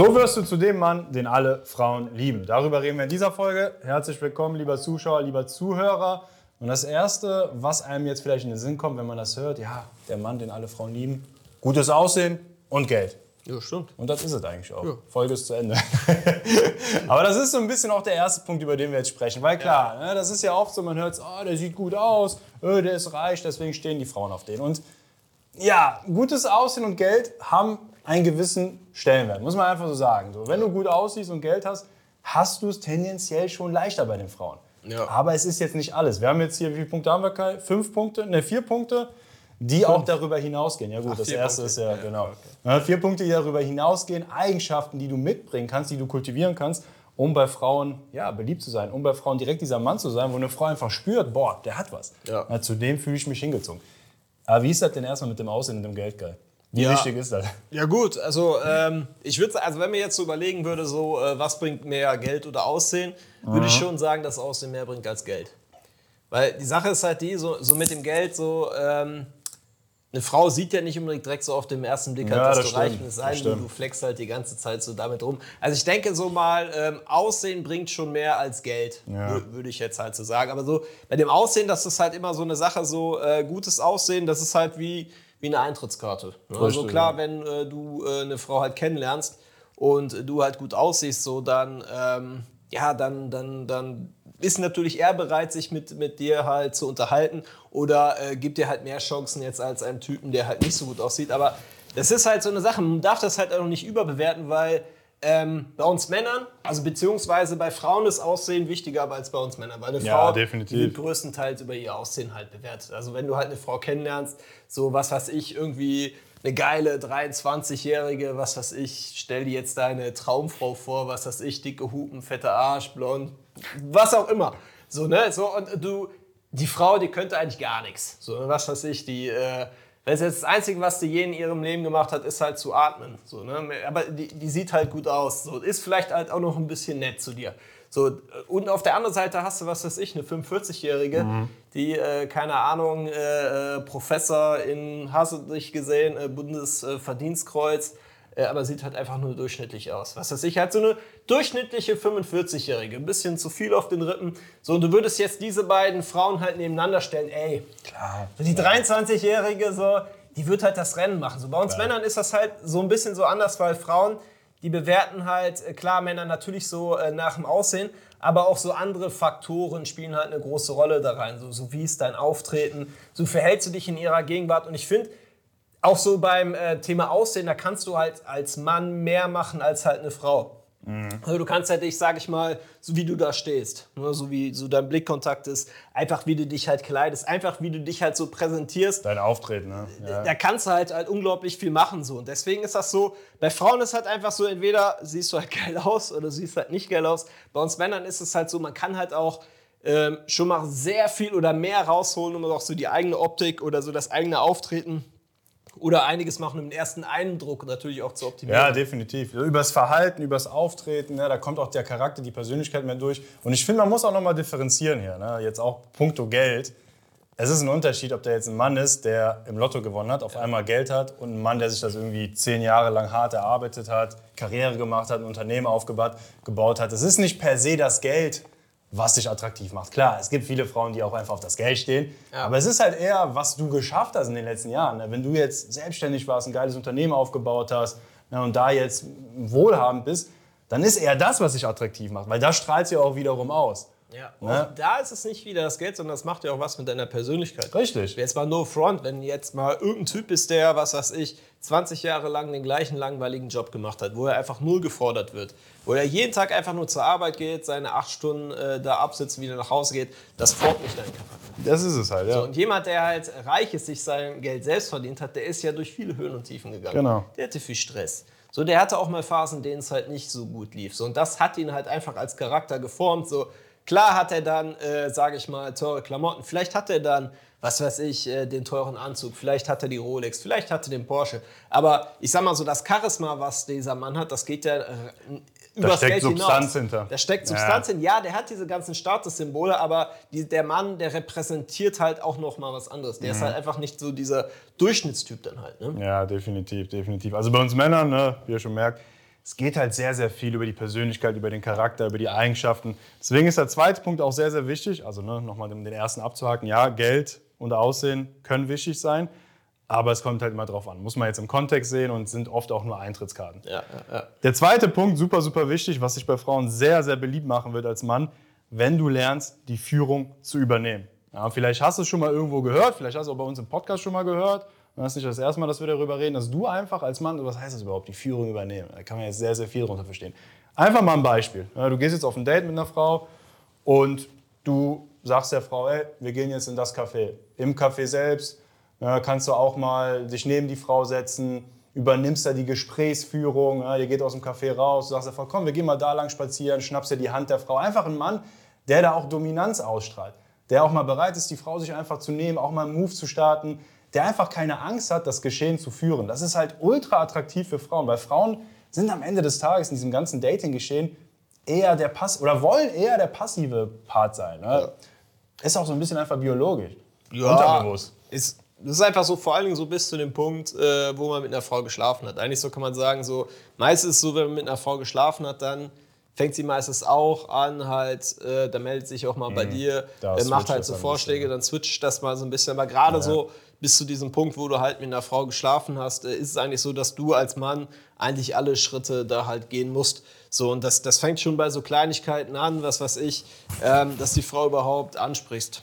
So wirst du zu dem Mann, den alle Frauen lieben. Darüber reden wir in dieser Folge. Herzlich willkommen, lieber Zuschauer, lieber Zuhörer. Und das Erste, was einem jetzt vielleicht in den Sinn kommt, wenn man das hört, ja, der Mann, den alle Frauen lieben, gutes Aussehen und Geld. Ja, stimmt. Und das ist es eigentlich auch. Ja. Folge ist zu Ende. Aber das ist so ein bisschen auch der erste Punkt, über den wir jetzt sprechen. Weil klar, ne, das ist ja oft so, man hört, oh, der sieht gut aus, äh, der ist reich, deswegen stehen die Frauen auf den. Und ja, gutes Aussehen und Geld haben einen gewissen Stellenwert, muss man einfach so sagen. So, wenn du gut aussiehst und Geld hast, hast du es tendenziell schon leichter bei den Frauen. Ja. Aber es ist jetzt nicht alles. Wir haben jetzt hier, wie viele Punkte haben wir, Kai? Fünf Punkte? Ne, vier Punkte, die auch darüber hinausgehen. Ja gut, das vier erste Punkte. ist ja, Ja, genau. okay. Ja, vier Punkte, die darüber hinausgehen, Eigenschaften, die du mitbringen kannst, die du kultivieren kannst, um bei Frauen ja, beliebt zu sein, um bei Frauen direkt dieser Mann zu sein, wo eine Frau einfach spürt, boah, der hat was. Ja. zu dem fühle ich mich hingezogen. Aber wie ist das denn erstmal mit dem Aussehen und dem Geld, Kai? Wie Ja. wichtig ist das? Ja gut, also ähm, ich würde, also wenn mir jetzt so überlegen würde, so äh, was bringt mehr Geld oder Aussehen, würde ich schon sagen, dass Aussehen mehr bringt als Geld. Weil die Sache ist halt die, so, so mit dem Geld, so ähm, eine Frau sieht ja nicht unbedingt direkt so auf den ersten Blick, halt, Ja, dass das du reich stimmt, bist, das sein, du, flexst halt die ganze Zeit so damit rum. Also ich denke so mal, ähm, Aussehen bringt schon mehr als Geld, Ja. wür- würde ich jetzt halt so sagen. Aber so bei dem Aussehen, das ist halt immer so eine Sache, so äh, gutes Aussehen, das ist halt wie, wie eine Eintrittskarte. Ne? Also klar, wenn äh, du äh, eine Frau halt kennenlernst und du halt gut aussiehst, so dann, ähm, ja, dann, dann, dann ist natürlich er bereit, sich mit, mit dir halt zu unterhalten oder äh, gibt dir halt mehr Chancen jetzt als einem Typen, der halt nicht so gut aussieht. Aber das ist halt so eine Sache, man darf das halt auch nicht überbewerten, weil ähm, bei uns Männern, also beziehungsweise bei Frauen ist Aussehen wichtiger als bei uns Männern. Weil eine Ja, Frau definitiv. wird größtenteils über ihr Aussehen halt bewertet. Also wenn du halt eine Frau kennenlernst, so was weiß ich, irgendwie eine geile 23-Jährige, was weiß ich, stell dir jetzt deine Traumfrau vor, was weiß ich, dicke Hupen, fette Arsch, blond, was auch immer. So, ne? So, und du, die Frau, die könnte eigentlich gar nichts. So, was weiß ich, die, äh, wenn es jetzt das Einzige, was die je in ihrem Leben gemacht hat, ist halt zu atmen. So, ne? Aber die, die sieht halt gut aus. So, ist vielleicht halt auch noch ein bisschen nett zu dir. So, und auf der anderen Seite hast du, was weiß ich, eine 45-Jährige, die, äh, keine Ahnung, äh, äh, Professor in, hast du dich gesehen, äh, Bundesverdienstkreuz, äh, aber sieht halt einfach nur durchschnittlich aus. Was weiß ich, halt so eine durchschnittliche 45-Jährige, ein bisschen zu viel auf den Rippen. So, und du würdest jetzt diese beiden Frauen halt nebeneinander stellen, ey, Klar. so die 23-Jährige, so, die wird halt das Rennen machen. So, bei uns Männern ist das halt so ein bisschen so anders, weil Frauen, die bewerten halt, äh, klar, Männer natürlich so äh, nach dem Aussehen, aber auch so andere Faktoren spielen halt eine große Rolle da rein. So, so wie ist dein Auftreten, so verhältst du dich in ihrer Gegenwart. Und ich finde, auch so beim äh, Thema Aussehen, da kannst du halt als Mann mehr machen als halt eine Frau. Also du kannst halt dich, sag ich mal, so wie du da stehst, ne, so wie so dein Blickkontakt ist, einfach wie du dich halt kleidest, einfach wie du dich halt so präsentierst, Dein Auftreten, ne? Ja. da kannst du halt, halt unglaublich viel machen so. Und deswegen ist das so, bei Frauen ist halt einfach so, entweder siehst du halt geil aus oder siehst halt nicht geil aus. Bei uns Männern ist es halt so, man kann halt auch ähm, schon mal sehr viel oder mehr rausholen, um auch so die eigene Optik oder so das eigene Auftreten oder einiges machen, um den ersten Eindruck natürlich auch zu optimieren. Ja, definitiv. Übers Verhalten, übers Auftreten, ne, da kommt auch der Charakter, die Persönlichkeit mehr durch. Und ich finde, man muss auch nochmal differenzieren hier. Ne? Jetzt auch puncto Geld. Es ist ein Unterschied, ob da jetzt ein Mann ist, der im Lotto gewonnen hat, auf einmal Geld hat, und ein Mann, der sich das irgendwie zehn Jahre lang hart erarbeitet hat, Karriere gemacht hat, ein Unternehmen aufgebaut gebaut hat. Es ist nicht per se das Geld, was dich attraktiv macht. Klar, es gibt viele Frauen, die auch einfach auf das Geld stehen. Ja. Aber es ist halt eher, was du geschafft hast in den letzten Jahren. ne? Wenn du jetzt selbstständig warst, ein geiles Unternehmen aufgebaut hast ne, und da jetzt wohlhabend bist, dann ist eher das, was dich attraktiv macht. Weil das strahlt ja auch wiederum aus. Ja, Ne? auch da ist es nicht wieder das Geld, sondern das macht ja auch was mit deiner Persönlichkeit. Richtig. Jetzt mal no front, wenn jetzt mal irgendein Typ ist, der, was weiß ich, 20 Jahre lang den gleichen langweiligen Job gemacht hat, wo er einfach null gefordert wird, wo er jeden Tag einfach nur zur Arbeit geht, seine acht Stunden äh, da absitzt, wieder nach Hause geht, das formt nicht deinen Charakter. Das ist es halt, ja. Und jemand, der halt reich ist, sich sein Geld selbst verdient hat, der ist ja durch viele Höhen und Tiefen gegangen. Genau. Der hatte viel Stress. So, der hatte auch mal Phasen, in denen es halt nicht so gut lief. So, und das hat ihn halt einfach als Charakter geformt. So, klar hat er dann, äh, sage ich mal, teure Klamotten. Vielleicht hat er dann, was weiß ich, äh, den teuren Anzug. Vielleicht hat er die Rolex. Vielleicht hat er den Porsche. Aber ich sag mal so, das Charisma, was dieser Mann hat, das geht ja äh, übers steckt Geld Substanz hinaus. hinter. Da steckt Ja. Substanz hin. Ja, der hat diese ganzen Statussymbole, aber die, der Mann, der repräsentiert halt auch noch mal was anderes. Der ist halt einfach nicht so dieser Durchschnittstyp dann halt. Ne? Ja, definitiv, definitiv. Also bei uns Männern, ne, wie ihr schon merkt, es geht halt sehr, sehr viel über die Persönlichkeit, über den Charakter, über die Eigenschaften. Deswegen ist der zweite Punkt auch sehr, sehr wichtig. Also ne, nochmal um den ersten abzuhaken. Ja, Geld und Aussehen können wichtig sein. Aber es kommt halt immer drauf an. Muss man jetzt im Kontext sehen und sind oft auch nur Eintrittskarten. Ja, ja, ja. Der zweite Punkt, super, super wichtig, was sich bei Frauen sehr, sehr beliebt machen wird als Mann, wenn du lernst, die Führung zu übernehmen. Vielleicht hast du es schon mal irgendwo gehört, vielleicht hast du es auch bei uns im Podcast schon mal gehört. Das ist nicht das erste Mal, dass wir darüber reden, dass du einfach als Mann, was heißt das überhaupt, die Führung übernehmen? Da kann man jetzt sehr, sehr viel darunter verstehen. Einfach mal ein Beispiel. Du gehst jetzt auf ein Date mit einer Frau und du sagst der Frau, ey, wir gehen jetzt in das Café. Im Café selbst kannst du auch mal dich neben die Frau setzen, übernimmst da die Gesprächsführung, ihr geht aus dem Café raus, du sagst der Frau, komm, wir gehen mal da lang spazieren, schnappst dir die Hand der Frau. Einfach ein Mann, der da auch Dominanz ausstrahlt, der auch mal bereit ist, die Frau sich einfach zu nehmen, auch mal einen Move zu starten, der einfach keine Angst hat, das Geschehen zu führen. Das ist halt ultra attraktiv für Frauen, weil Frauen sind am Ende des Tages in diesem ganzen Dating-Geschehen eher der Pass oder wollen eher der passive Part sein. Ne? Ja. Ist auch so ein bisschen einfach biologisch. Ja, unterbewusst. Ist, das ist einfach so, vor allen Dingen so bis zu dem Punkt, äh, wo man mit einer Frau geschlafen hat. Eigentlich so kann man sagen, so meistens so, wenn man mit einer Frau geschlafen hat, dann fängt sie meistens auch an, halt, äh, da meldet sich auch mal mhm. bei dir, äh, macht halt so Vorschläge, dann switcht das mal so ein bisschen. Aber gerade ja. so bis zu diesem Punkt, wo du halt mit einer Frau geschlafen hast, äh, ist es eigentlich so, dass du als Mann eigentlich alle Schritte da halt gehen musst. So, und das, das fängt schon bei so Kleinigkeiten an, was weiß ich, ähm, dass die Frau überhaupt ansprichst.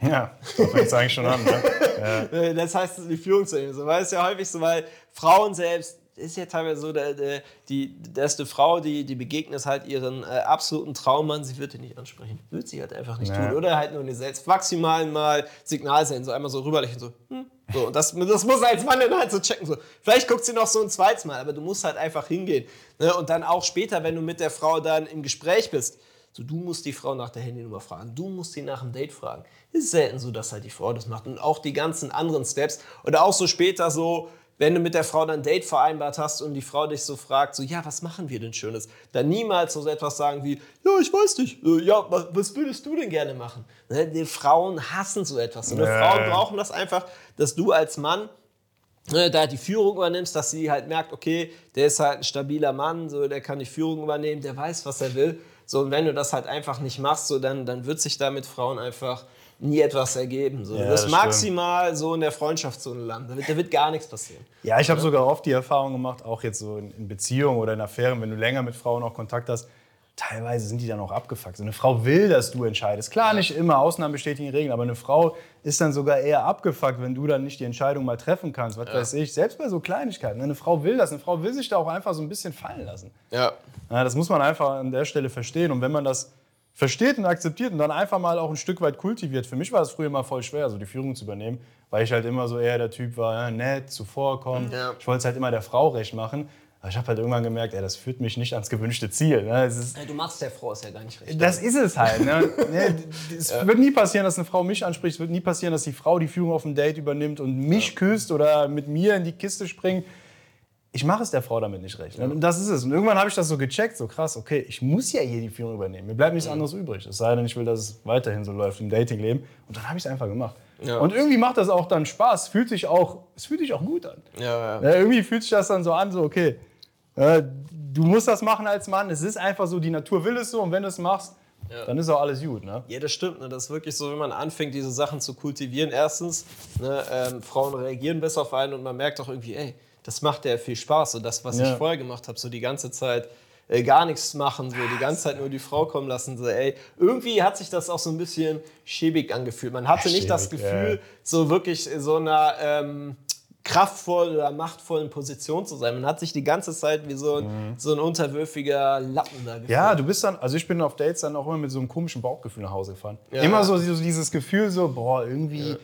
Ja, so fängt es eigentlich schon an. Ne? Ja. Das heißt, die Führung zu nehmen. So, weil es ja häufig so, weil Frauen selbst, ist ja teilweise so, der, der, die, die erste Frau, die, die begegnet halt ihren äh, absoluten Traummann, sie wird ihn nicht ansprechen. Wird sie halt einfach nicht ja. tun. Oder halt nur eine selbst maximal mal Signal senden, so einmal so rüberlächeln, so, hm. so. Und das, das muss als Mann dann halt so checken. So. Vielleicht guckt sie noch so ein zweites Mal, aber du musst halt einfach hingehen. Ne? Und dann auch später, wenn du mit der Frau dann im Gespräch bist, so, du musst die Frau nach der Handynummer fragen, du musst sie nach dem Date fragen. Ist selten so, dass halt die Frau das macht. Und auch die ganzen anderen Steps. Oder auch so später so, wenn du mit der Frau dann ein Date vereinbart hast und die Frau dich so fragt, so, ja, was machen wir denn Schönes? Dann niemals so etwas sagen wie, ja, ich weiß nicht, äh, ja, was würdest du denn gerne machen? Ne, die Frauen hassen so etwas. Und nee. Frauen brauchen das einfach, dass du als Mann ne, da die Führung übernimmst, dass sie halt merkt, okay, der ist halt ein stabiler Mann, so, der kann die Führung übernehmen, der weiß, was er will. So, und wenn du das halt einfach nicht machst, so, dann, dann wird sich da mit Frauen einfach nie etwas ergeben. So. Ja, du wirst maximal so in der Freundschaftszone landen. Da wird, da wird gar nichts passieren. Ja, ich habe sogar oft die Erfahrung gemacht, auch jetzt so in, in Beziehungen oder in Affären, wenn du länger mit Frauen auch Kontakt hast, teilweise sind die dann auch abgefuckt. So eine Frau will, dass du entscheidest. Klar, nicht immer, Ausnahmen bestätigen Regeln, aber eine Frau ist dann sogar eher abgefuckt, wenn du dann nicht die Entscheidung mal treffen kannst. Was ja. weiß ich, selbst bei so Kleinigkeiten. Eine Frau will das, eine Frau will sich da auch einfach so ein bisschen fallen lassen. Ja. ja das muss man einfach an der Stelle verstehen. Und wenn man das versteht und akzeptiert und dann einfach mal auch ein Stück weit kultiviert. Für mich war es früher mal voll schwer, so die Führung zu übernehmen, weil ich halt immer so eher der Typ war, ja, nett, zuvorkommen. Ja. Ich wollte es halt immer der Frau recht machen. Aber ich habe halt irgendwann gemerkt, ey, das führt mich nicht ans gewünschte Ziel. Ne? Ist, du machst der Frau es ja gar nicht recht. Das ist es halt. Ne? es ja. wird nie passieren, dass eine Frau mich anspricht. Es wird nie passieren, dass die Frau die Führung auf dem Date übernimmt und mich ja. küsst oder mit mir in die Kiste springt. Ich mache es der Frau damit nicht recht. Und das ist es. Und irgendwann habe ich das so gecheckt, so krass, okay, ich muss ja hier die Führung übernehmen. Mir bleibt nichts anderes übrig. Es sei denn, ich will, dass es weiterhin so läuft im Datingleben. Und dann habe ich es einfach gemacht. Ja. Und irgendwie macht das auch dann Spaß. Fühlt sich auch, es fühlt sich auch gut an. Ja, ja. irgendwie fühlt sich das dann so an, so okay, du musst das machen als Mann. Es ist einfach so, die Natur will es so und wenn du es machst, ja. dann ist auch alles gut. Ne? Ja, das stimmt. Ne? Das ist wirklich so, wenn man anfängt, diese Sachen zu kultivieren. Erstens, ne, ähm, Frauen reagieren besser auf einen und man merkt auch irgendwie, ey, das macht ja viel Spaß. So das, was ja. ich vorher gemacht habe, so die ganze Zeit äh, gar nichts machen, so die ganze Zeit nur die Frau kommen lassen. So, ey, irgendwie hat sich das auch so ein bisschen schäbig angefühlt. Man hatte nicht das Gefühl, ja. so wirklich so einer... Ähm, kraftvoll oder machtvollen Position zu sein. Man hat sich die ganze Zeit wie so ein, mhm. so ein unterwürfiger Lappen da gefühlt. Ja, du bist dann, also ich bin auf Dates dann auch immer mit so einem komischen Bauchgefühl nach Hause gefahren. Ja. Immer so, so, dieses Gefühl so, boah, irgendwie, ja.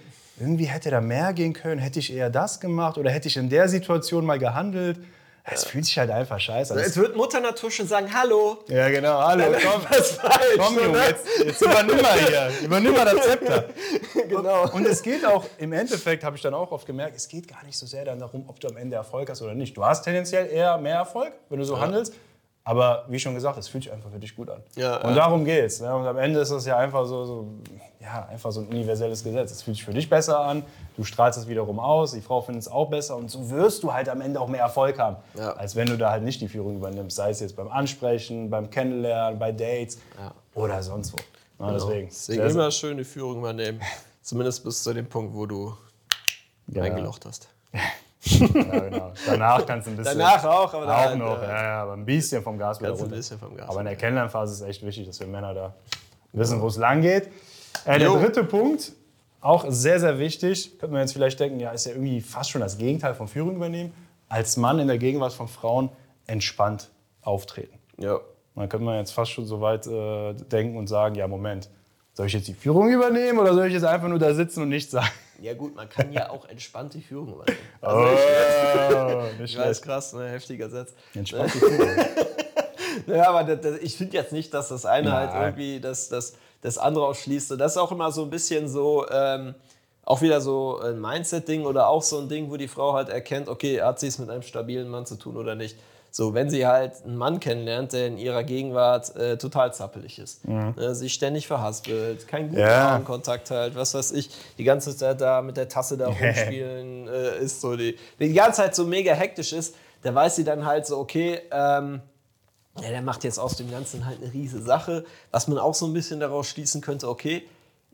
Irgendwie hätte da mehr gehen können, hätte ich eher das gemacht oder hätte ich in der Situation mal gehandelt. Es fühlt sich halt einfach scheiße an. Es wird Mutter Natur schon sagen, hallo. Ja, genau, hallo, komm, was falsch, komm Junge, jetzt, jetzt übernimm mal hier, übernimm mal das Zepter. genau. Und, und, es geht auch, im Endeffekt habe ich dann auch oft gemerkt, es geht gar nicht so sehr dann darum, ob du am Ende Erfolg hast oder nicht. Du hast tendenziell eher mehr Erfolg, wenn du so ja. handelst, Aber wie schon gesagt, es fühlt sich einfach für dich gut an. Ja, und ja. darum geht's. Ne? Und am Ende ist es ja einfach so, so, ja, einfach so ein universelles Gesetz. Es fühlt sich für dich besser an, du strahlst es wiederum aus, die Frau findet es auch besser und so wirst du halt am Ende auch mehr Erfolg haben, Ja. als wenn du da halt nicht die Führung übernimmst. Sei es jetzt beim Ansprechen, beim Kennenlernen, bei Dates oder sonst wo. Ja, deswegen. Deswegen immer schön die Führung übernehmen. Zumindest bis zu dem Punkt, wo du Ja. eingelocht hast. Ja, genau. Danach kannst du ein bisschen. Danach auch, aber auch dann, noch. äh, Ja, ja, aber ein bisschen vom Gas wieder ein runter. bisschen vom Gas Aber in der Kennenlernphase ist es echt wichtig, dass wir Männer da wissen, wo es lang geht. Äh, der dritte Punkt, auch sehr, sehr wichtig, könnte man jetzt vielleicht denken, ja, ist ja irgendwie fast schon das Gegenteil von Führung übernehmen. Als Mann in der Gegenwart von Frauen entspannt auftreten. Ja. Dann könnte man jetzt fast schon so weit äh, denken und sagen, ja, Moment, soll ich jetzt die Führung übernehmen oder soll ich jetzt einfach nur da sitzen und nichts sagen? Ja gut, man kann ja auch entspannt die Führung übernehmen. Oh, nicht Ich schlecht. weiß, krass, ne? heftiger Satz. Entspannt die Führung. Ja, aber das, das, ich finde jetzt nicht, dass das eine Nein. halt irgendwie das, das, das andere ausschließt. Und das ist auch immer so ein bisschen so, ähm, auch wieder so ein Mindset-Ding oder auch so ein Ding, wo die Frau halt erkennt, okay, hat sie es mit einem stabilen Mann zu tun oder nicht. So, wenn sie halt einen Mann kennenlernt, der in ihrer Gegenwart äh, total zappelig ist, äh, sich ständig verhaspelt, keinen guten Mhm. Ja. Augenkontakt halt, was weiß ich, die ganze Zeit da mit der Tasse da rumspielen äh, ist, so die, die ganze Zeit so mega hektisch ist, da weiß sie dann halt so, okay, ähm, ja, der macht jetzt aus dem Ganzen halt eine riese Sache, was man auch so ein bisschen daraus schließen könnte, okay,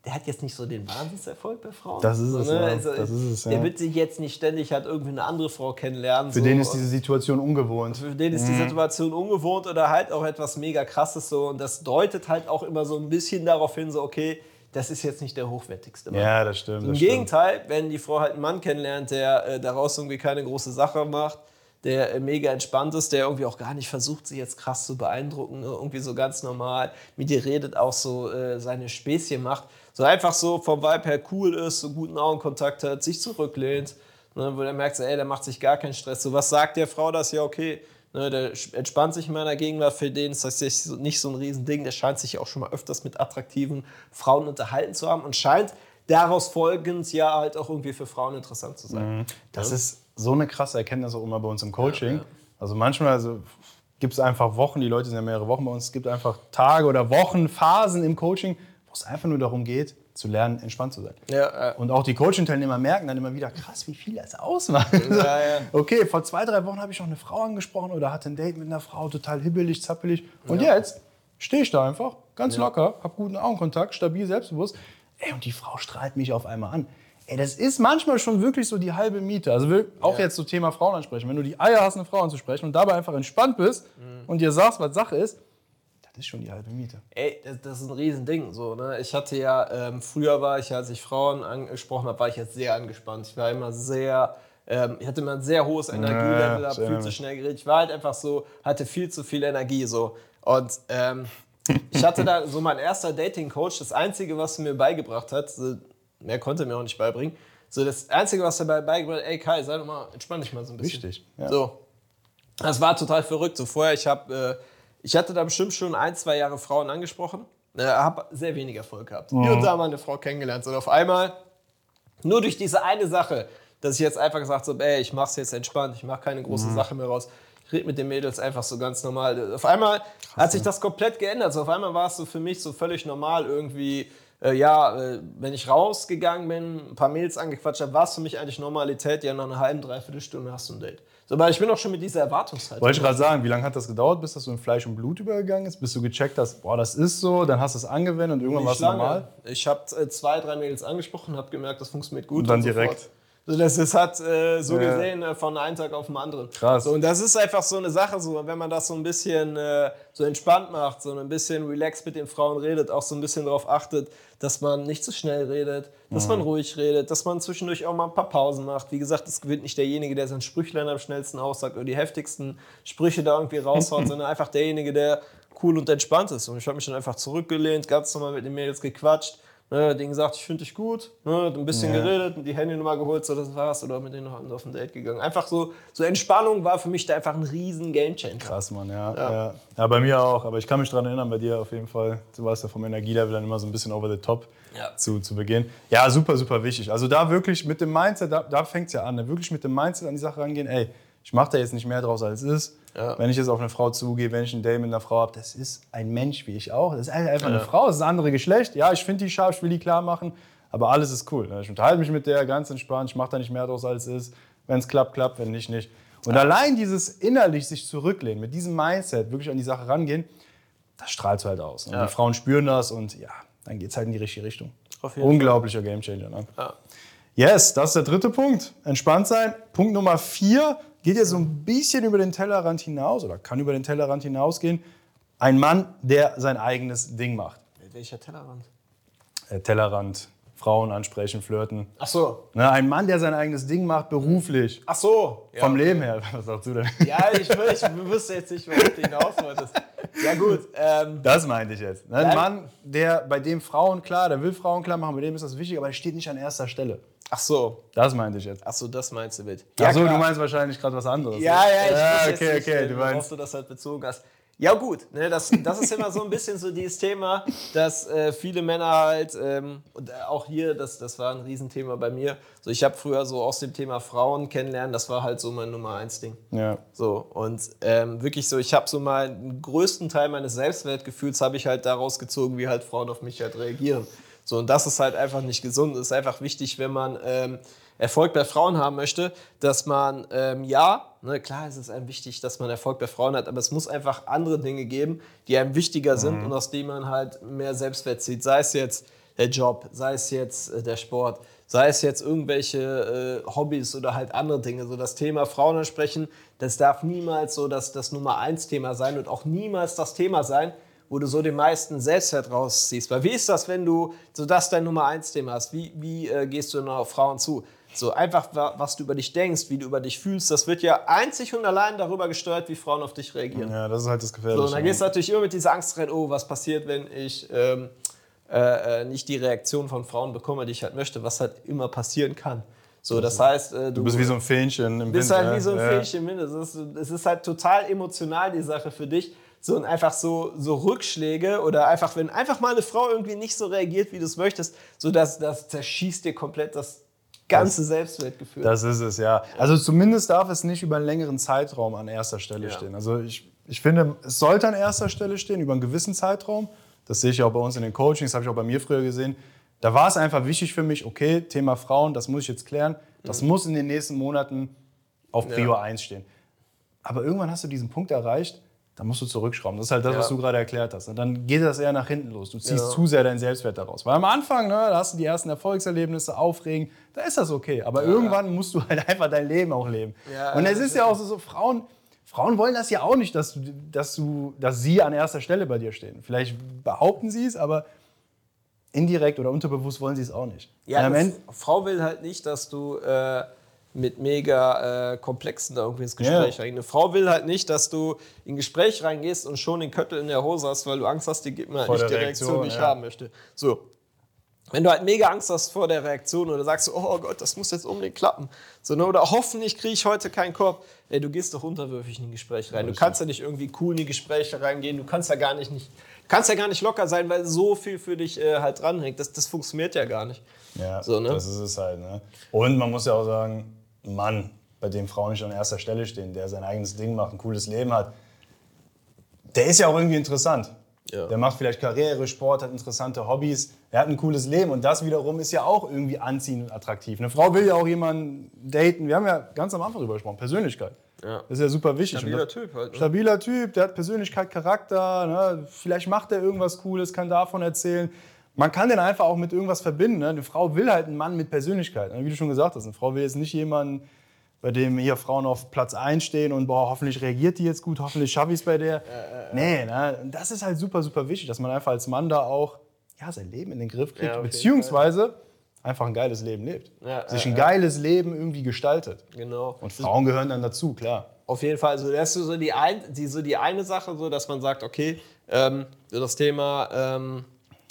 der hat jetzt nicht so den Wahnsinnserfolg bei Frauen. Das ist es, So, ne? ja. Also, Das ist es, Der ja. wird sich jetzt nicht ständig halt irgendwie eine andere Frau kennenlernen. Für so. den ist diese Situation ungewohnt. Für den ist die Mhm. Situation ungewohnt oder halt auch etwas mega krasses so. Und das deutet halt auch immer so ein bisschen darauf hin, so, okay, das ist jetzt nicht der hochwertigste Mann. Ja, das stimmt. Im Das stimmt. Gegenteil, wenn die Frau halt einen Mann kennenlernt, der äh, daraus irgendwie keine große Sache macht, der äh, mega entspannt ist, der irgendwie auch gar nicht versucht, sie jetzt krass zu beeindrucken, ne? irgendwie so ganz normal mit dir redet, auch so äh, seine Späßchen macht, so einfach so vom Vibe her cool ist, so guten Augenkontakt hat, sich zurücklehnt, ne? wo der merkt, so, ey, der macht sich gar keinen Stress. So, was sagt der Frau das? Ja, okay. Ne, der entspannt sich in meiner Gegenwart, für den ist das nicht so ein Riesending. Der scheint sich auch schon mal öfters mit attraktiven Frauen unterhalten zu haben und scheint daraus folgend ja halt auch irgendwie für Frauen interessant zu sein. Das ist so eine krasse Erkenntnis auch immer bei uns im Coaching. Ja, ja. Also manchmal also, gibt es einfach Wochen, die Leute sind ja mehrere Wochen bei uns, es gibt einfach Tage oder Wochen, Phasen im Coaching, es einfach nur darum geht, zu lernen, entspannt zu sein. Ja, äh, Und auch die Coaching-Teilnehmer merken dann immer wieder, krass, wie viel das ausmacht. Ja, ja. Okay, vor zwei, drei Wochen habe ich noch eine Frau angesprochen oder hatte ein Date mit einer Frau, total hibbelig, zappelig. Und jetzt stehe ich da einfach, ganz locker, habe guten Augenkontakt, stabil, selbstbewusst. Ey, und die Frau strahlt mich auf einmal an. Ey, das ist manchmal schon wirklich so die halbe Miete. Also auch Ja. jetzt so Thema Frauen ansprechen. Wenn du die Eier hast, eine Frau anzusprechen und dabei einfach entspannt bist Mhm. und dir sagst, was Sache ist, das ist schon die halbe Miete. Ey, das, das ist ein Riesending. So, ne? Ich hatte ja, ähm, früher war ich, als ich Frauen angesprochen habe, war ich jetzt sehr angespannt. Ich war immer sehr, ähm, ich hatte immer ein sehr hohes Energielevel, Ja, viel zu schnell geredet. Ich war halt einfach so, hatte viel zu viel Energie. So. Und ähm, ich hatte da so mein erster Dating-Coach, das Einzige, was er mir beigebracht hat, so, mehr konnte er mir auch nicht beibringen, so das Einzige, was er bei- beigebracht hat, ey Kai, sei doch mal, entspann dich mal so ein bisschen. Richtig, ja. So, das war total verrückt. So vorher, ich habe, äh, ich hatte da bestimmt schon ein, zwei Jahre Frauen angesprochen, äh, habe sehr wenig Erfolg gehabt. Hier und da mal eine Frau kennengelernt. Und auf einmal, nur durch diese eine Sache, dass ich jetzt einfach gesagt habe, ey, ich mach's jetzt entspannt, ich mache keine große Sache mehr raus. Ich rede mit den Mädels einfach so ganz normal. Auf einmal hat sich das komplett geändert. So, auf einmal war es so für mich so völlig normal irgendwie. Äh, ja, äh, wenn ich rausgegangen bin, ein paar Mails angequatscht habe, war es für mich eigentlich Normalität. Ja, nach einer halben, dreiviertel Stunde hast du ein Date. So, aber ich bin auch schon mit dieser Erwartungshaltung. Wollte ich gerade sagen, wie lange hat das gedauert, bis das so in Fleisch und Blut übergegangen ist? Bis du gecheckt hast, boah, das ist so, dann hast du es angewendet und irgendwann war es normal? Ich habe äh, zwei, drei Mädels angesprochen, habe gemerkt, das funktioniert gut. Und dann so direkt. fort. Also das ist hat äh, so Ja. gesehen äh, von einem Tag auf den anderen. Krass. So, und das ist einfach so eine Sache, so, wenn man das so ein bisschen äh, so entspannt macht, so ein bisschen relaxed mit den Frauen redet, auch so ein bisschen darauf achtet, dass man nicht zu schnell redet, dass Mhm. man ruhig redet, dass man zwischendurch auch mal ein paar Pausen macht. Wie gesagt, es gewinnt nicht derjenige, der sein Sprüchlein am schnellsten aussagt oder die heftigsten Sprüche da irgendwie raushaut, sondern einfach derjenige, der cool und entspannt ist. Und ich habe mich dann einfach zurückgelehnt, ganz normal mit den Mädels gequatscht. Ne, denen gesagt, ich finde dich gut, ne, ein bisschen Ja. geredet, die Handynummer geholt, so das war's, oder mit denen noch auf ein Date gegangen. Einfach so, so Entspannung war für mich da einfach ein riesen Gamechanger. Krass, Mann, ja, ja. ja. bei mir auch. Aber ich kann mich daran erinnern, bei dir auf jeden Fall. Du warst ja vom Energielevel dann immer so ein bisschen over the top Ja. zu, zu Beginn. Ja, super, super wichtig. Also da wirklich mit dem Mindset, da, da fängt es ja an. ne? Wirklich mit dem Mindset an die Sache rangehen. Ey, Ich mache da jetzt nicht mehr draus, als es ist. Ja. Wenn ich jetzt auf eine Frau zugehe, wenn ich ein Date mit einer Frau habe, das ist ein Mensch wie ich auch. Das ist einfach eine Ja. Frau, das ist ein anderes Geschlecht. Ja, ich finde die scharf, ich will die klar machen, aber alles ist cool. ne? Ich unterhalte mich mit der ganz entspannt, ich mache da nicht mehr draus, als es ist. Wenn es klappt, klappt, wenn nicht, nicht. Und allein dieses innerlich sich zurücklehnen, mit diesem Mindset wirklich an die Sache rangehen, das strahlst du halt aus. Und Ja. die Frauen spüren das und ja, dann geht es halt in die richtige Richtung. Unglaublicher Gamechanger. Ne? Ja. Yes, das ist der dritte Punkt. Entspannt sein. Punkt Nummer vier geht jetzt so ein bisschen über den Tellerrand hinaus oder kann über den Tellerrand hinausgehen. Ein Mann, der sein eigenes Ding macht. Welcher Tellerrand? Äh, Tellerrand, Frauen ansprechen, flirten. Ach so. Ne, ein Mann, der sein eigenes Ding macht, beruflich. Ach so. Ja. Vom Leben her. Was sagst du denn? Ja, ich, ich wüsste jetzt nicht, worauf du hinaus wolltest. Ja, gut. Ähm, Das meinte ich jetzt. Ne, Ein. Mann, der bei dem Frauen klar, der will Frauen klar machen, bei dem ist das wichtig, aber er steht nicht an erster Stelle. Ach so. Das meinte ich jetzt. Ach so, das meinst du mit. Ach so, klar. du meinst wahrscheinlich gerade was anderes. Ja, ja, ich ja, weiß okay, jetzt nicht, okay, äh, du meinst. du das halt bezogen hast. Ja gut, ne, das, das ist immer so ein bisschen so dieses Thema, dass äh, viele Männer halt, ähm, und auch hier, das, das war ein Riesenthema bei mir, so ich habe früher so aus dem Thema Frauen kennenlernen, das war halt so mein Nummer eins Ding. Ja. So, und ähm, wirklich so, ich habe so mal den größten Teil meines Selbstwertgefühls habe ich halt daraus gezogen, wie halt Frauen auf mich halt reagieren. So, und das ist halt einfach nicht gesund. Es ist einfach wichtig, wenn man ähm, Erfolg bei Frauen haben möchte, dass man, ähm, ja, ne, klar ist es einem wichtig, dass man Erfolg bei Frauen hat, aber es muss einfach andere Dinge geben, die einem wichtiger sind und aus denen man halt mehr Selbstwert zieht. Sei es jetzt der Job, sei es jetzt äh, der Sport, sei es jetzt irgendwelche äh, Hobbys oder halt andere Dinge. So das Thema Frauen ansprechen, das darf niemals so das, das Nummer eins Thema sein und auch niemals das Thema sein, wo du so den meisten Selbstwert rausziehst. Weil wie ist das, wenn du so das dein Nummer eins Thema hast? Wie, wie äh, gehst du dann auf Frauen zu? So einfach, wa- was du über dich denkst, wie du über dich fühlst, das wird ja einzig und allein darüber gesteuert, wie Frauen auf dich reagieren. ja, das ist halt das So, Gefährliche. und dann gehst du natürlich immer mit dieser Angst rein, oh, was passiert, wenn ich ähm, äh, äh, nicht die Reaktion von Frauen bekomme, die ich halt möchte, was halt immer passieren kann. So, das heißt, äh, du bist wie so ein Fähnchen im bist Wind. halt ne? wie so ein ja. Fähnchen mit. Es ist, es ist halt total emotional, die Sache für dich. So und einfach so, so Rückschläge oder einfach, wenn einfach mal eine Frau irgendwie nicht so reagiert, wie du es möchtest, so dass das zerschießt dir komplett das ganze Selbstwertgefühl. Das ist es, ja. Also zumindest darf es nicht über einen längeren Zeitraum an erster Stelle Ja. stehen. Also ich, ich finde, es sollte an erster Stelle stehen, über einen gewissen Zeitraum. Das sehe ich auch bei uns in den Coachings, habe ich auch bei mir früher gesehen. Da war es einfach wichtig für mich, okay, Thema Frauen, das muss ich jetzt klären. Das muss in den nächsten Monaten auf Prio 1 stehen. Aber irgendwann hast du diesen Punkt erreicht, da musst du zurückschrauben. Das ist halt das, Ja. was du gerade erklärt hast. Und dann geht das eher nach hinten los. Du ziehst Ja. zu sehr deinen Selbstwert daraus. Weil am Anfang, ne, da hast du die ersten Erfolgserlebnisse, aufregen, da ist das okay. Aber irgendwann musst du halt einfach dein Leben auch leben. Ja, Und es ist ja auch so, so Frauen, Frauen wollen das ja auch nicht, dass, du, dass, du, dass sie an erster Stelle bei dir stehen. Vielleicht behaupten sie es, aber indirekt oder unterbewusst wollen sie es auch nicht. Ja, Frau will halt nicht, dass du äh, mit mega äh, Komplexen da irgendwie ins Gespräch Ja. reingehst. Eine Frau will halt nicht, dass du in ein Gespräch reingehst und schon den Köttel in der Hose hast, weil du Angst hast, die gibt mir halt Vor nicht die Reaktion, Reaktion, die ich ja. haben möchte. So. Wenn du halt mega Angst hast vor der Reaktion oder sagst, oh Gott, das muss jetzt unbedingt klappen. So, ne, oder hoffentlich kriege ich heute keinen Korb. Ey, du gehst doch unterwürfig in ein Gespräch rein. Du kannst ja nicht irgendwie cool in die Gespräche reingehen. Du kannst ja gar nicht, nicht, kannst ja gar nicht locker sein, weil so viel für dich äh, halt dranhängt. Das, das funktioniert ja gar nicht. ja, So, ne? das ist es halt. Ne? Und man muss ja auch sagen, Mann, bei dem Frauen nicht an erster Stelle stehen, der sein eigenes Ding macht, ein cooles Leben hat, der ist ja auch irgendwie interessant. Ja. Der macht vielleicht Karriere, Sport, hat interessante Hobbys, er hat ein cooles Leben und das wiederum ist ja auch irgendwie anziehend und attraktiv. Eine Frau will ja auch jemanden daten. Wir haben ja ganz am Anfang drüber gesprochen, Persönlichkeit. Ja. Das ist ja super wichtig. Stabiler das- Typ halt, ne? Stabiler Typ, der hat Persönlichkeit, Charakter. Ne? Vielleicht macht er irgendwas Cooles, kann davon erzählen. Man kann den einfach auch mit irgendwas verbinden. Ne? Eine Frau will halt einen Mann mit Persönlichkeit. Ne? Wie du schon gesagt hast, eine Frau will jetzt nicht jemanden, bei dem hier Frauen auf Platz 1 stehen und boah, hoffentlich reagiert die jetzt gut, hoffentlich schaffe ich es bei der. Nee, ne? Das ist halt super, super wichtig, dass man einfach als Mann da auch ja, sein Leben in den Griff kriegt, Ja, beziehungsweise einfach ein geiles Leben lebt. Ja, sich ja, ein geiles Leben irgendwie gestaltet. Genau. Und Frauen gehören dann dazu, klar. Auf jeden Fall, also das ist so die, ein, die, so die eine Sache, so, dass man sagt, okay, ähm, das Thema ähm,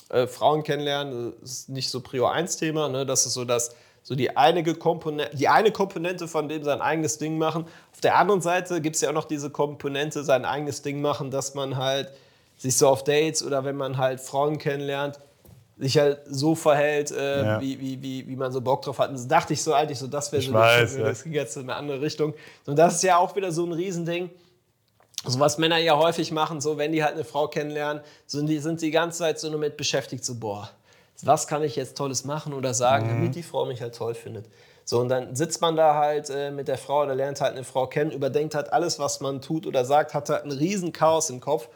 äh, Frauen kennenlernen das ist nicht so Prio 1 Thema, ne? das ist so das so die eine, Komponente, die eine Komponente von dem sein eigenes Ding machen. Auf der anderen Seite gibt es ja auch noch diese Komponente, sein eigenes Ding machen, dass man halt sich so auf Dates oder wenn man halt Frauen kennenlernt, sich halt so verhält, äh, Ja. wie, wie, wie, wie man so Bock drauf hat. Und das dachte ich so eigentlich so, das wäre so weiß, der- ja. das ging jetzt in eine andere Richtung. Und das ist ja auch wieder so ein Riesending. So was Männer ja häufig machen, so wenn die halt eine Frau kennenlernen, so die sind die ganze Zeit so nur mit beschäftigt, so boah, was kann ich jetzt Tolles machen oder sagen, damit die Frau mich halt toll findet. So und dann sitzt man da halt äh, mit der Frau oder lernt halt eine Frau kennen, überdenkt halt alles, was man tut oder sagt, hat halt ein riesen Chaos im Kopf.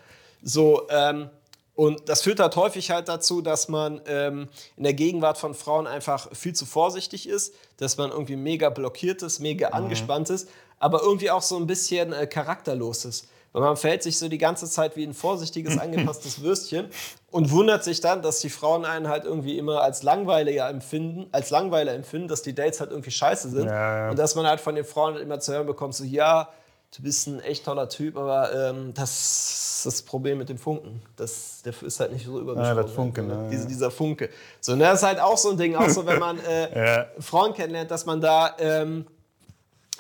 So ähm, und das führt halt häufig halt dazu, dass man ähm, in der Gegenwart von Frauen einfach viel zu vorsichtig ist, dass man irgendwie mega blockiert ist, mega angespannt ist, aber irgendwie auch so ein bisschen äh, charakterlos ist. Weil man verhält sich so die ganze Zeit wie ein vorsichtiges, angepasstes Würstchen und wundert sich dann, dass die Frauen einen halt irgendwie immer als Langweiler empfinden, als Langweiler empfinden, dass die Dates halt irgendwie scheiße sind. Ja, ja. Und dass man halt von den Frauen halt immer zu hören bekommt, so ja, du bist ein echt toller Typ, aber ähm, das ist das Problem mit dem Funken. Das, der ist halt nicht so übergesprungen. Ja, das Funke, ne, Diese, dieser Funke. So, und das ist halt auch so ein Ding, auch so, wenn man äh, Ja. Frauen kennenlernt, dass man da ähm,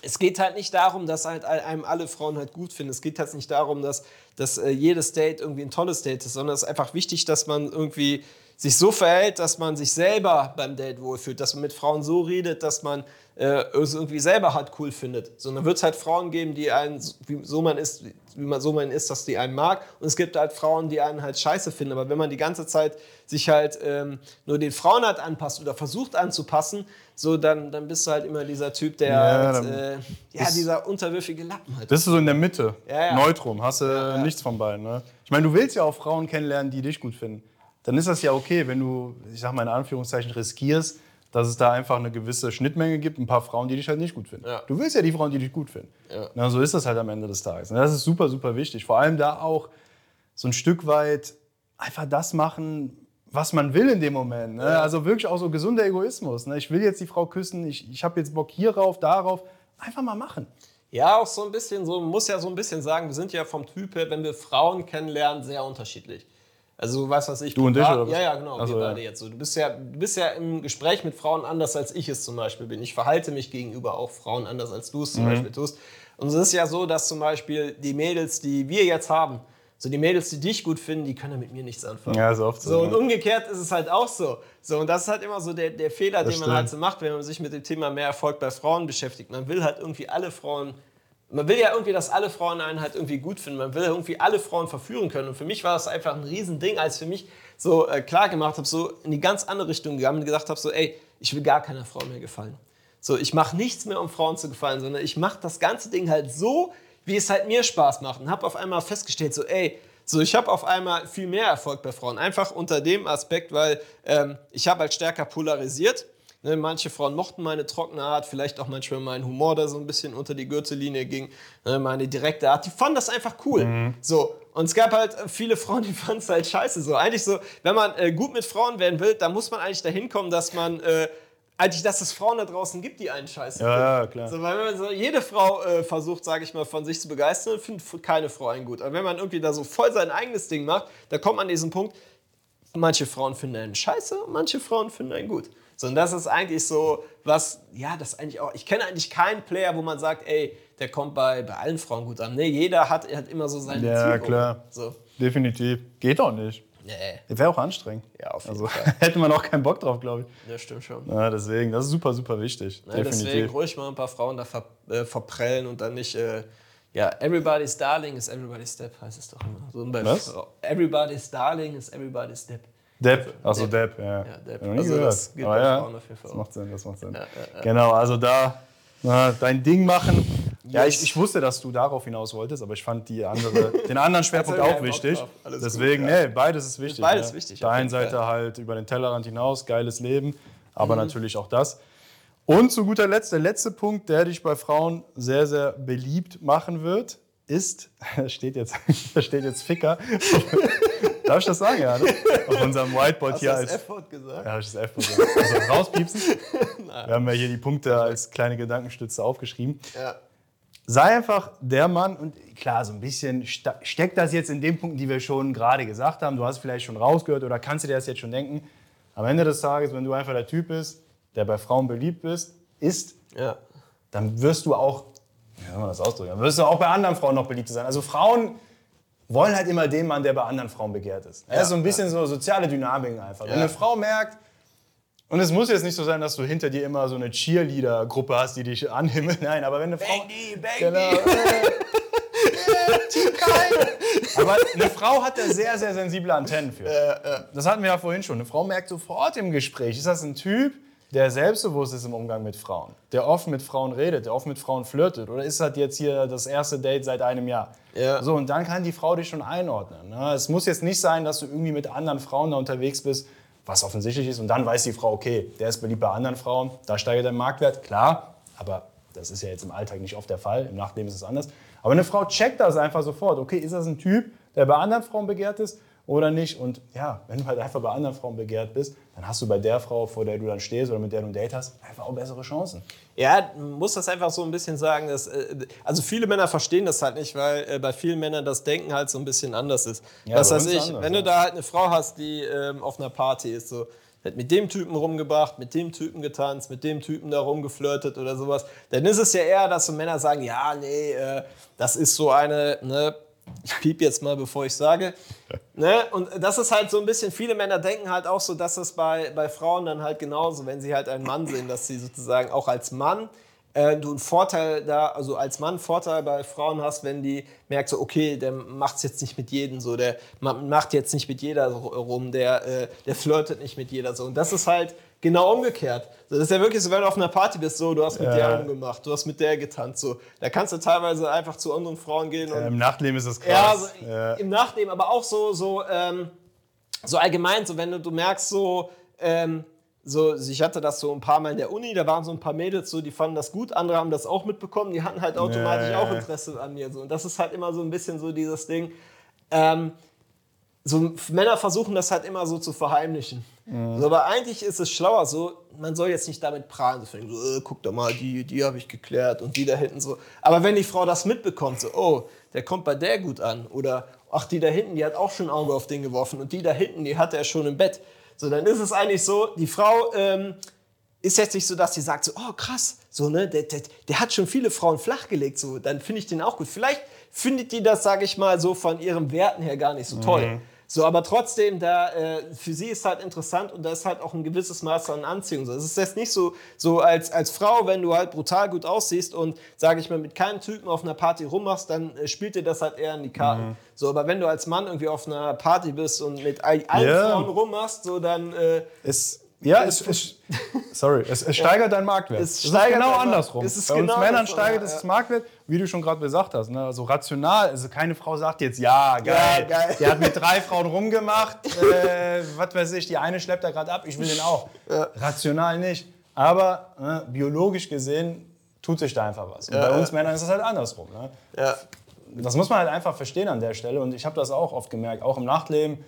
es geht halt nicht darum, dass halt einem alle Frauen halt gut finden. Es geht halt nicht darum, dass, dass äh, jedes Date irgendwie ein tolles Date ist, sondern es ist einfach wichtig, dass man irgendwie sich so verhält, dass man sich selber beim Date wohlfühlt, dass man mit Frauen so redet, dass man äh, es irgendwie selber halt cool findet. So, dann wird es halt Frauen geben, die einen, so man ist, wie man so man ist, dass die einen mag. Und es gibt halt Frauen, die einen halt scheiße finden. Aber wenn man die ganze Zeit sich halt ähm, nur den Frauen halt anpasst oder versucht anzupassen, so dann, dann bist du halt immer dieser Typ, der Ja, halt, äh, ja, dieser unterwürfige Lappen halt. Bist du so in der Mitte, Ja, ja. Neutrum, hast du nichts von beiden. Ne? Ich meine, du willst ja auch Frauen kennenlernen, die dich gut finden. Dann ist das ja okay, wenn du, ich sag mal in Anführungszeichen, riskierst, dass es da einfach eine gewisse Schnittmenge gibt, ein paar Frauen, die dich halt nicht gut finden. Ja. Du willst ja die Frauen, die dich gut finden. Ja. Na, so ist das halt am Ende des Tages. Und das ist super, super wichtig. Vor allem da auch so ein Stück weit einfach das machen, was man will in dem Moment. Ne? Also wirklich auch so gesunder Egoismus. Ne? Ich will jetzt die Frau küssen, ich, ich habe jetzt Bock hierauf, darauf. Einfach mal machen. Ja, auch so ein bisschen so, man muss ja so ein bisschen sagen, wir sind ja vom Typ her, wenn wir Frauen kennenlernen, sehr unterschiedlich. Also, weißt was ich Du und ich, oder was? Ja, ja, genau, Ach so, wir ja. beide jetzt so. Du bist ja, du bist ja im Gespräch mit Frauen anders, als ich es zum Beispiel bin. Ich verhalte mich gegenüber auch Frauen anders, als du es Mhm. zum Beispiel tust. Und es ist ja so, dass zum Beispiel die Mädels, die wir jetzt haben, so die Mädels, die dich gut finden, die können ja mit mir nichts anfangen. Ja, ist oft so. So, und umgekehrt ist es halt auch so. So, und das ist halt immer so der, der Fehler, Das den man halt stimmt. so macht, wenn man sich mit dem Thema mehr Erfolg bei Frauen beschäftigt. Man will halt irgendwie alle Frauen, man will ja irgendwie, dass alle Frauen einen halt irgendwie gut finden. Man will irgendwie alle Frauen verführen können. Und für mich war das einfach ein Riesending, als für mich so äh, klar gemacht habe, so in die ganz andere Richtung gegangen und gesagt habe, so, ey, ich will gar keiner Frau mehr gefallen. So, ich mache nichts mehr, um Frauen zu gefallen, sondern ich mache das ganze Ding halt so, wie es halt mir Spaß macht. Und habe auf einmal festgestellt, so, ey, so, ich habe auf einmal viel mehr Erfolg bei Frauen. Einfach unter dem Aspekt, weil ähm, ich habe halt stärker polarisiert. Ne, manche Frauen mochten meine trockene Art, vielleicht auch manchmal meinen Humor, der so ein bisschen unter die Gürtellinie ging, ne, meine direkte Art. Die fanden das einfach cool. So. Und es gab halt äh, viele Frauen, die fanden es halt scheiße. So. Eigentlich so, wenn man äh, gut mit Frauen werden will, dann muss man eigentlich dahin kommen, dass man äh, eigentlich, dass es Frauen da draußen gibt, die einen scheiße Ja, ja, klar. so, weil wenn man so, jede Frau äh, versucht, sage ich mal, von sich zu begeistern, findet keine Frau einen gut. Aber wenn man irgendwie da so voll sein eigenes Ding macht, da kommt man an diesen Punkt, manche Frauen finden einen scheiße, manche Frauen finden einen gut. So, und das ist eigentlich so, was, ja, das eigentlich auch, ich kenne eigentlich keinen Player, wo man sagt, ey, der kommt bei, bei allen Frauen gut an. Nee, jeder hat, hat immer so seine Ja, Zielgruppe. klar. So, Definitiv. Geht doch nicht. nee, Wäre auch anstrengend. Ja, auf jeden also, Fall. Hätte man auch keinen Bock drauf, glaube ich. das stimmt schon. Ja, deswegen, das ist super, super wichtig. Ne, deswegen Definitiv. ruhig mal ein paar Frauen da ver, äh, verprellen und dann nicht, äh, ja, everybody's darling is everybody's step, heißt es doch immer. So Was? Everybody's darling is everybody's step. Depp, achso Depp. Depp, ja. Ja, Depp. Noch nie Also gehört. das gilt Aber bei ja, auf jeden Fall das macht Sinn, das macht Sinn. Ja, ja, ja. Genau, also da na, dein Ding machen. Ja, Yes. ich, ich wusste, dass du darauf hinaus wolltest, aber ich fand die andere, den anderen Schwerpunkt auch wichtig. Deswegen, gut, ja. nee, beides ist wichtig. beides ne? wichtig, Auf der auf einen jeden Seite Fall. halt über den Tellerrand hinaus, geiles Leben, aber Mhm. natürlich auch das. Und zu guter Letzt, der letzte Punkt, der dich bei Frauen sehr, sehr beliebt machen wird, ist, steht jetzt, da steht jetzt Ficker. Darf ich das sagen, ja? Ne? Auf unserem Whiteboard Hast hier du als. das F-Wort gesagt? Ja, habe ich das F gesagt. Also das rauspiepsen. Wir haben ja hier die Punkte als kleine Gedankenstütze aufgeschrieben. Ja. Sei einfach der Mann und klar, so ein bisschen steckt das jetzt in den Punkten, die wir schon gerade gesagt haben. Du hast vielleicht schon rausgehört oder kannst du dir das jetzt schon denken. Am Ende des Tages, wenn du einfach der Typ bist, der bei Frauen beliebt bist, ist, Ja. dann wirst du auch, wie soll man das ausdrücken, dann wirst du auch bei anderen Frauen noch beliebt sein. Also Frauen wollen halt immer den Mann, der bei anderen Frauen begehrt ist. Ja, ist so ein bisschen so soziale Dynamiken einfach. Wenn eine Frau merkt, und es muss jetzt nicht so sein, dass du hinter dir immer so eine Cheerleader-Gruppe hast, die dich anhimmelt. Nein, aber wenn eine Frau. Bangy, Bangy. Genau. aber eine Frau hat da sehr, sehr sensible Antennen für. Das hatten wir ja vorhin schon. Eine Frau merkt sofort im Gespräch, ist das ein Typ, der selbstbewusst ist im Umgang mit Frauen, der offen mit Frauen redet, der offen mit Frauen flirtet? Oder ist das jetzt hier das erste Date seit einem Jahr? Ja. So, und dann kann die Frau dich schon einordnen. Ne? Es muss jetzt nicht sein, dass du irgendwie mit anderen Frauen da unterwegs bist, was offensichtlich ist, und dann weiß die Frau, okay, der ist beliebt bei anderen Frauen, da steigert der Marktwert, klar, aber das ist ja jetzt im Alltag nicht oft der Fall, im Nachtleben ist es anders. Aber eine Frau checkt das einfach sofort, okay, ist das ein Typ, der bei anderen Frauen begehrt ist oder nicht? Und ja, wenn du halt einfach bei anderen Frauen begehrt bist, dann hast du bei der Frau, vor der du dann stehst oder mit der du ein Date hast, einfach auch bessere Chancen. Ja, muss das einfach so ein bisschen sagen, dass, äh, also viele Männer verstehen das halt nicht, weil äh, bei vielen Männern das Denken halt so ein bisschen anders ist. Ja, Was weiß ich, anders, wenn du da halt eine Frau hast, die ähm, auf einer Party ist, so, hat mit dem Typen rumgebracht, mit dem Typen getanzt, mit dem Typen da rumgeflirtet oder sowas, dann ist es ja eher, dass so Männer sagen, ja, nee, äh, das ist so eine, ne, ich piep jetzt mal, bevor ich sage. Ne? Und das ist halt so ein bisschen, viele Männer denken halt auch so, dass es bei, bei Frauen dann halt genauso, wenn sie halt einen Mann sehen, dass sie sozusagen auch als Mann äh, du einen Vorteil da, also als Mann Vorteil bei Frauen hast, wenn die merkt so, okay, der macht es jetzt nicht mit jedem so, der ma- macht jetzt nicht mit jeder rum, der, äh, der flirtet nicht mit jeder so. Und das ist halt genau umgekehrt. So, das ist ja wirklich so, wenn du auf einer Party bist, so, du hast mit Ja. der rumgemacht, du hast mit der getanzt, so. Da kannst du teilweise einfach zu anderen Frauen gehen und Äh, Im Nachtleben ist das ja, krass. so Ja. im Nachleben, aber auch so, so, ähm, so allgemein, so wenn du, du merkst so, ähm, so, ich hatte das so ein paar Mal in der Uni, da waren so ein paar Mädels, so, die fanden das gut, andere haben das auch mitbekommen, die hatten halt automatisch Ja. auch Interesse an mir. So. Und das ist halt immer so ein bisschen so dieses Ding. Ähm, so Männer versuchen das halt immer so zu verheimlichen. So, aber eigentlich ist es schlauer so, man soll jetzt nicht damit prahlen, so, äh, guck doch mal, die, die habe ich geklärt und die da hinten so. Aber wenn die Frau das mitbekommt, so, oh, der kommt bei der gut an oder ach, die da hinten, die hat auch schon ein Auge auf den geworfen und die da hinten, die hat er schon im Bett. So, dann ist es eigentlich so, die Frau ähm, ist jetzt nicht so, dass sie sagt so, oh krass, so ne, der, der, der hat schon viele Frauen flachgelegt, so, dann finde ich den auch gut. Vielleicht findet die das, sage ich mal, so von ihren Werten her gar nicht so toll. So, aber trotzdem, da, äh, für sie ist halt interessant und da ist halt auch ein gewisses Maß an Anziehung. So, es ist jetzt nicht so, so als, als Frau, wenn du halt brutal gut aussiehst und, sage ich mal, mit keinem Typen auf einer Party rummachst, dann äh, spielt dir das halt eher in die Karten. So, aber wenn du als Mann irgendwie auf einer Party bist und mit all- allen Ja. Frauen rummachst, so dann, äh, Es, ja, es, es, sorry, es, es steigert deinen Marktwert. Es Es, ist genau andersrum. es ist Bei genau uns Männern steigert ja, es ja. das Marktwert, wie du schon gerade gesagt hast. Ne? Also rational, also keine Frau sagt jetzt, ja, geil, Ja, geil. der hat mit drei Frauen rumgemacht, äh, was weiß ich, die eine schleppt er gerade ab, ich will den auch. Rational nicht. Aber ne, biologisch gesehen tut sich da einfach was. Und bei uns Männern ist es halt andersrum. Ne? ja. das muss man halt einfach verstehen an der Stelle. Und ich habe das auch oft gemerkt, auch im Nachtleben,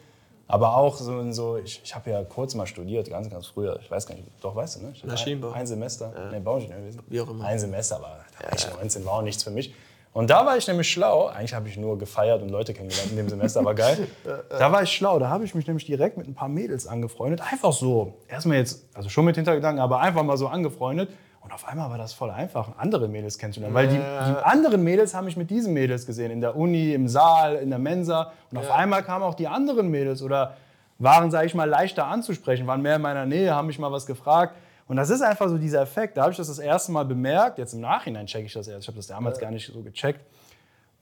aber auch so in so, ich, ich habe ja kurz mal studiert, ganz, ganz früher. Ich weiß gar nicht, doch, weißt du, ne? Maschinenbau. Ein, ein Semester, nee, Bauingenieur gewesen. Wie auch immer. Ein Semester, aber da war ich 19, war auch nichts für mich. Und da war ich nämlich schlau. Eigentlich habe ich nur gefeiert und Leute kennengelernt in dem Semester, aber geil. Da war ich schlau. Da habe ich mich nämlich direkt mit ein paar Mädels angefreundet. Einfach so. Erstmal jetzt, also schon mit Hintergedanken, aber einfach mal so angefreundet. Und auf einmal war das voll einfach, andere Mädels kennenzulernen. Weil die, die anderen Mädels haben mich mit diesen Mädels gesehen. In der Uni, im Saal, in der Mensa. Und auf einmal kamen auch die anderen Mädels oder waren, sage ich mal, leichter anzusprechen, waren mehr in meiner Nähe, haben mich mal was gefragt. Und das ist einfach so dieser Effekt. Da habe ich das das erste Mal bemerkt. Jetzt im Nachhinein checke ich das erst. Ich habe das damals gar nicht so gecheckt.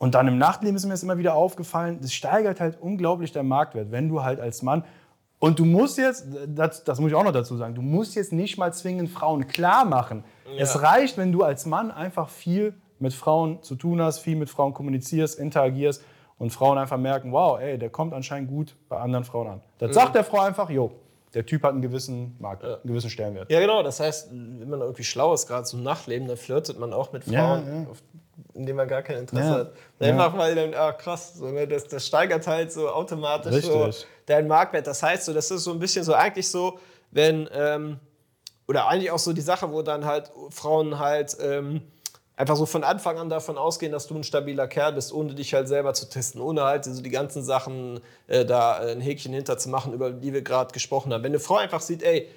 Und dann im Nachtleben ist mir das immer wieder aufgefallen, das steigert halt unglaublich deinen Marktwert, wenn du halt als Mann. Und du musst jetzt, das, das muss ich auch noch dazu sagen, du musst jetzt nicht mal zwingend Frauen klar machen. Es reicht, wenn du als Mann einfach viel mit Frauen zu tun hast, viel mit Frauen kommunizierst, interagierst und Frauen einfach merken, wow, ey, der kommt anscheinend gut bei anderen Frauen an. Das sagt der Frau einfach, jo, der Typ hat einen gewissen Markt, einen gewissen Stellenwert. Ja, genau. Das heißt, wenn man irgendwie schlau ist, gerade so im Nachtleben, dann flirtet man auch mit Frauen, Ja, ja. auf, in denen man gar kein Interesse Ja. hat. Einfach weil dann, ah krass, so, ne, das, das steigert halt so automatisch so Richtig. deinen Marktwert. Das heißt, so, das ist so ein bisschen so eigentlich so, wenn, ähm, oder eigentlich auch so die Sache, wo dann halt Frauen halt ähm, einfach so von Anfang an davon ausgehen, dass du ein stabiler Kerl bist, ohne dich halt selber zu testen, ohne halt so die ganzen Sachen äh, da ein Häkchen hinter zu machen, über die wir gerade gesprochen haben. Wenn eine Frau einfach sieht, ey,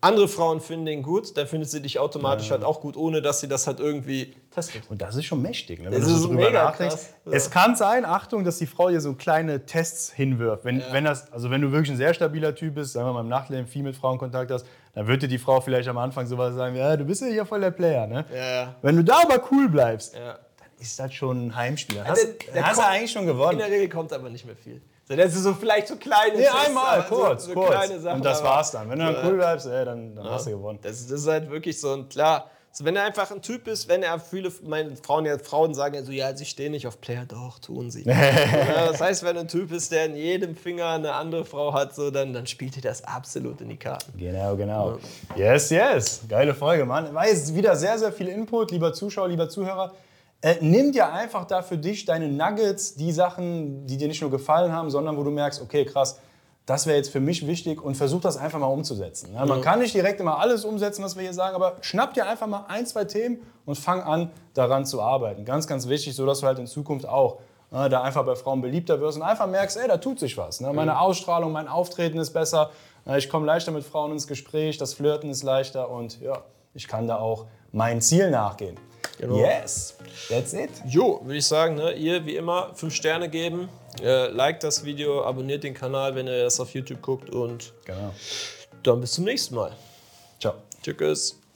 andere Frauen finden den gut, dann findet sie dich automatisch halt auch gut, ohne dass sie das halt irgendwie testet. Und das ist schon mächtig, ne? wenn Das du ist so drüber nachdenkst. krass. Ja. Es kann sein, Achtung, dass die Frau dir so kleine Tests hinwirft. Wenn, wenn, das, also wenn du wirklich ein sehr stabiler Typ bist, sagen wir mal im Nachtleben viel mit Frauen Kontakt hast, dann wird dir die Frau vielleicht am Anfang sowas sagen, ja, du bist ja hier voll der Player. Ne? Ja, ja. Wenn du da aber cool bleibst, Ja. dann ist das schon ein Heimspiel. Dann hast, dann du eigentlich schon In gewonnen. der Regel kommt aber nicht mehr viel. So, das ist so vielleicht so kleine Nee, einmal, aber so- kurz, so kurz. kleine Sachen, Und das war's dann. Wenn du dann Ja. cool bleibst, ey, dann, dann hast du gewonnen. Das, das ist halt wirklich so ein klar. So, wenn er einfach ein Typ ist, wenn er viele, meine Frauen, ja, Frauen sagen ja so, ja, sie stehen nicht auf Player, doch, tun sie. ja, das heißt, wenn ein Typ ist, der in jedem Finger eine andere Frau hat, so, dann, dann spielt ihr das absolut in die Karten. Genau, genau. Yes, yes. Geile Folge, Mann. War jetzt wieder sehr, sehr viel Input, lieber Zuschauer, lieber Zuhörer. Äh, nimm dir einfach da für dich deine Nuggets, die Sachen, die dir nicht nur gefallen haben, sondern wo du merkst, okay, krass, das wäre jetzt für mich wichtig und versuch das einfach mal umzusetzen. Ja, man kann nicht direkt immer alles umsetzen, was wir hier sagen, aber schnapp dir einfach mal ein, zwei Themen und fang an, daran zu arbeiten. Ganz, ganz wichtig, so dass du halt in Zukunft auch äh, da einfach bei Frauen beliebter wirst und einfach merkst, ey, da tut sich was. Ne? Meine Ausstrahlung, mein Auftreten ist besser, äh, ich komme leichter mit Frauen ins Gespräch, das Flirten ist leichter und ja, ich kann da auch mein Ziel nachgehen. Yes, that's it. Jo, würde ich sagen, ne, ihr wie immer fünf Sterne geben, äh, liked das Video, abonniert den Kanal, wenn ihr das auf YouTube guckt und Genau. dann bis zum nächsten Mal. Ciao. Tschüss.